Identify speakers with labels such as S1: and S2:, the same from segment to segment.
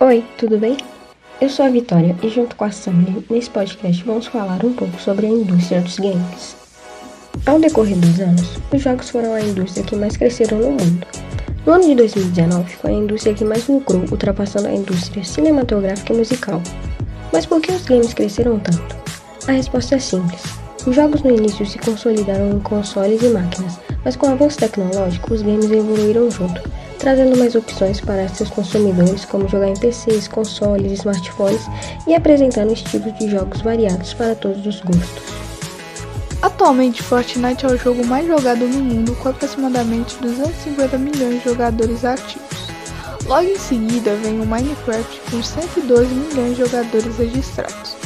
S1: Oi, tudo bem? Eu sou a Vitória e junto com a Sandy, nesse podcast vamos falar um pouco sobre a indústria dos games. Ao decorrer dos anos, os jogos foram a indústria que mais cresceram no mundo. No ano de 2019, foi a indústria que mais lucrou, ultrapassando a indústria cinematográfica e musical. Mas por que os games cresceram tanto? A resposta é simples. Os jogos no início se consolidaram em consoles e máquinas, mas com o avanço tecnológico, os games evoluíram junto, trazendo mais opções para seus consumidores, como jogar em PCs, consoles, smartphones e apresentando estilos de jogos variados para todos os gostos.
S2: Atualmente, Fortnite é o jogo mais jogado no mundo, com aproximadamente 250 milhões de jogadores ativos. Logo em seguida vem o Minecraft, com 112 milhões de jogadores registrados.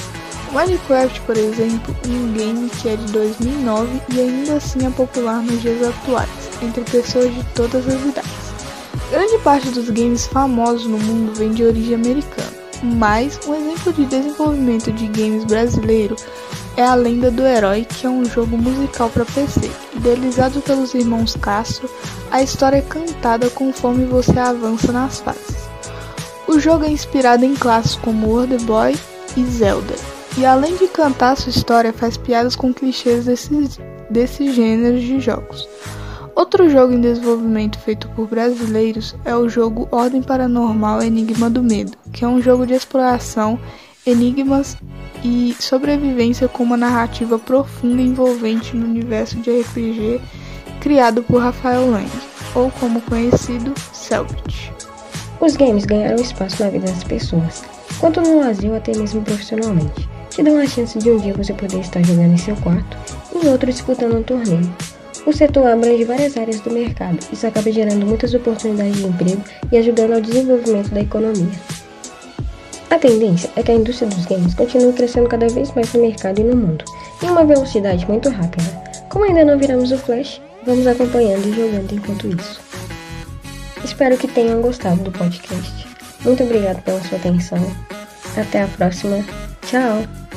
S2: O Minecraft, por exemplo, é um game que é de 2009 e ainda assim é popular nos dias atuais, entre pessoas de todas as idades. Grande parte dos games famosos no mundo vem de origem americana, mas um exemplo de desenvolvimento de games brasileiro é A Lenda do Herói, que é um jogo musical para PC. Idealizado pelos irmãos Castro, a história é cantada conforme você avança nas fases. O jogo é inspirado em clássicos como World Boy e Zelda, e além de cantar sua história, faz piadas com clichês desses, desses gêneros de jogos. Outro jogo em desenvolvimento feito por brasileiros é o jogo Ordem Paranormal Enigma do Medo, que é um jogo de exploração, enigmas e sobrevivência com uma narrativa profunda e envolvente no universo de RPG criado por Rafael Lang, ou como conhecido, Selbit.
S1: Os games ganharam espaço na vida das pessoas, quanto no lazer ou até mesmo profissionalmente. Te dão a chance de um dia você poder estar jogando em seu quarto e outro disputando um torneio. O setor abrange várias áreas do mercado, isso acaba gerando muitas oportunidades de emprego e ajudando ao desenvolvimento da economia. A tendência é que a indústria dos games continue crescendo cada vez mais no mercado e no mundo, em uma velocidade muito rápida. Como ainda não viramos o Flash, vamos acompanhando e jogando enquanto isso. Espero que tenham gostado do podcast. Muito obrigado pela sua atenção. Até a próxima. Tchau!